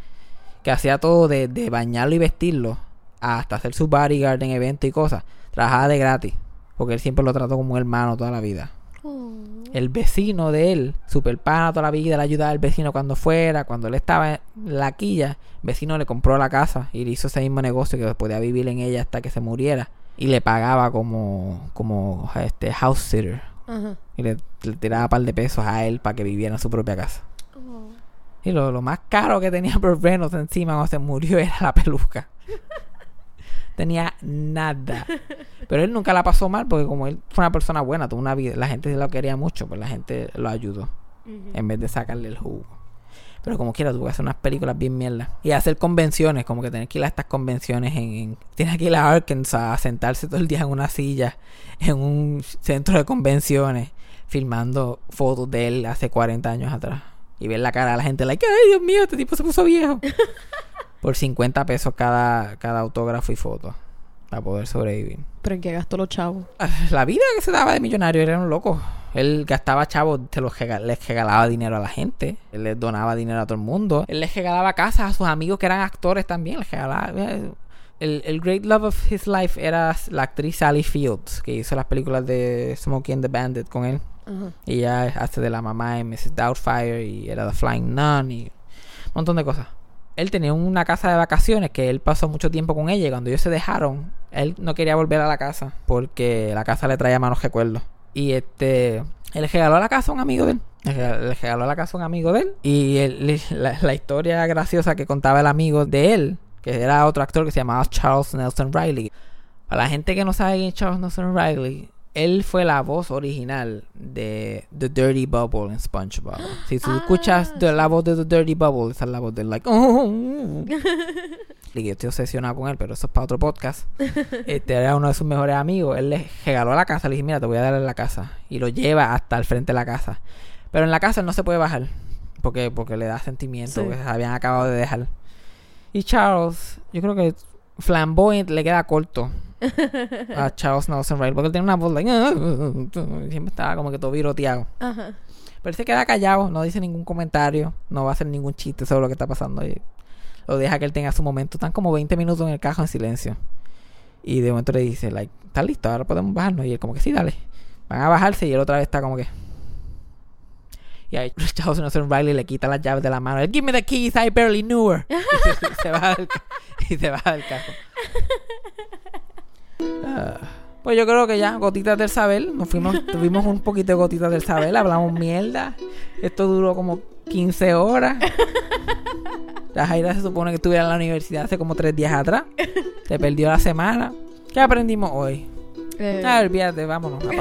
Speaker 1: que hacía todo de, de bañarlo y vestirlo hasta hacer su bodyguard en eventos y cosas. Trabajaba de gratis. Porque él siempre lo trató como un hermano toda la vida. El vecino de él, super pana toda la vida, le ayudaba al vecino cuando fuera. Cuando él estaba en la quilla, el vecino le compró la casa y le hizo ese mismo negocio que podía vivir en ella hasta que se muriera. Y le pagaba como, como este house sitter.
Speaker 3: Ajá.
Speaker 1: Y le, le tiraba un par de pesos a él para que viviera en su propia casa.
Speaker 3: Oh.
Speaker 1: Y lo, lo más caro que tenía Burt Reynolds encima cuando se murió era la peluca. Tenía nada. Pero él nunca la pasó mal porque como él fue una persona buena, tuvo una vida, la gente lo quería mucho, pues la gente lo ayudó en vez de sacarle el jugo. Pero como quiera, tuvo que hacer unas películas bien mierda. Y hacer convenciones, como que tener que ir a estas convenciones en... en tienes que ir a Arkansas a sentarse todo el día en una silla en un centro de convenciones filmando fotos de él hace 40 años atrás. Y ver la cara de la gente, like, ay Dios mío, este tipo se puso viejo. Por 50 pesos cada, cada autógrafo y foto. Para poder sobrevivir.
Speaker 3: Pero en qué gastó los chavos.
Speaker 1: Ah, La vida que se daba de millonario era un loco. Él gastaba chavos, se los rega- les regalaba dinero a la gente. Él les donaba dinero a todo el mundo. Él les regalaba casas a sus amigos que eran actores también. Les regalaba. eh, El, el great love of his life era la actriz Sally Fields, que hizo las películas de Smokey and the Bandit con él.
Speaker 3: Ajá.
Speaker 1: Ella hace de la mamá en Mrs. Doubtfire y era The Flying Nun y un montón de cosas. Él tenía una casa de vacaciones que él pasó mucho tiempo con ella y cuando ellos se dejaron, él no quería volver a la casa porque la casa le traía malos recuerdos. Y este, él regaló la casa a un amigo de él. Le rega- le regaló la casa a un amigo de él. Y él- la, la historia graciosa que contaba el amigo de él, que era otro actor que se llamaba Charles Nelson Riley. Para la gente que no sabe quién es Charles Nelson Riley, él fue la voz original de The Dirty Bubble en SpongeBob. Si tú
Speaker 3: Ah,
Speaker 1: escuchas de la voz de The Dirty Bubble, esa es la voz de like. "Oh". Y yo estoy obsesionado con él, pero eso es para otro podcast. Este era uno de sus mejores amigos. Él le regaló la casa. Le dije, mira, te voy a dar la casa. Y lo lleva hasta el frente de la casa. Pero en la casa él no se puede bajar. Porque, porque le da sentimiento.
Speaker 3: Sí.
Speaker 1: Que se habían acabado de dejar. Y Charles, yo creo que flamboyant le queda corto a Charles Nelson Riley. Porque él tiene una voz like. Siempre estaba como que todo viroteado.
Speaker 3: Ajá.
Speaker 1: Pero él se queda callado, no dice ningún comentario, no va a hacer ningún chiste sobre lo que está pasando. Y lo deja que él tenga su momento. Están como 20 minutos en el cajo en silencio. Y de momento le dice, like, ¿estás listo? Ahora podemos bajarnos. Y él como que sí, dale. Van a bajarse y él otra vez está como que... Y ahí Charles Nelson Riley le quita las llaves de la mano. Él, Give me the keys, I barely knew her. y, se, se baja del, y se baja del carro. Ah, pues yo creo que ya, gotitas del saber. Nos fuimos, tuvimos un poquito de gotitas del saber. Hablamos mierda. Esto duró como 15 horas. La Jaira se supone que estuviera en la universidad hace como 3 días atrás. Se perdió la semana. ¿Qué aprendimos hoy?
Speaker 3: Eh,
Speaker 1: Ah, olvídate, vámonos.
Speaker 2: fue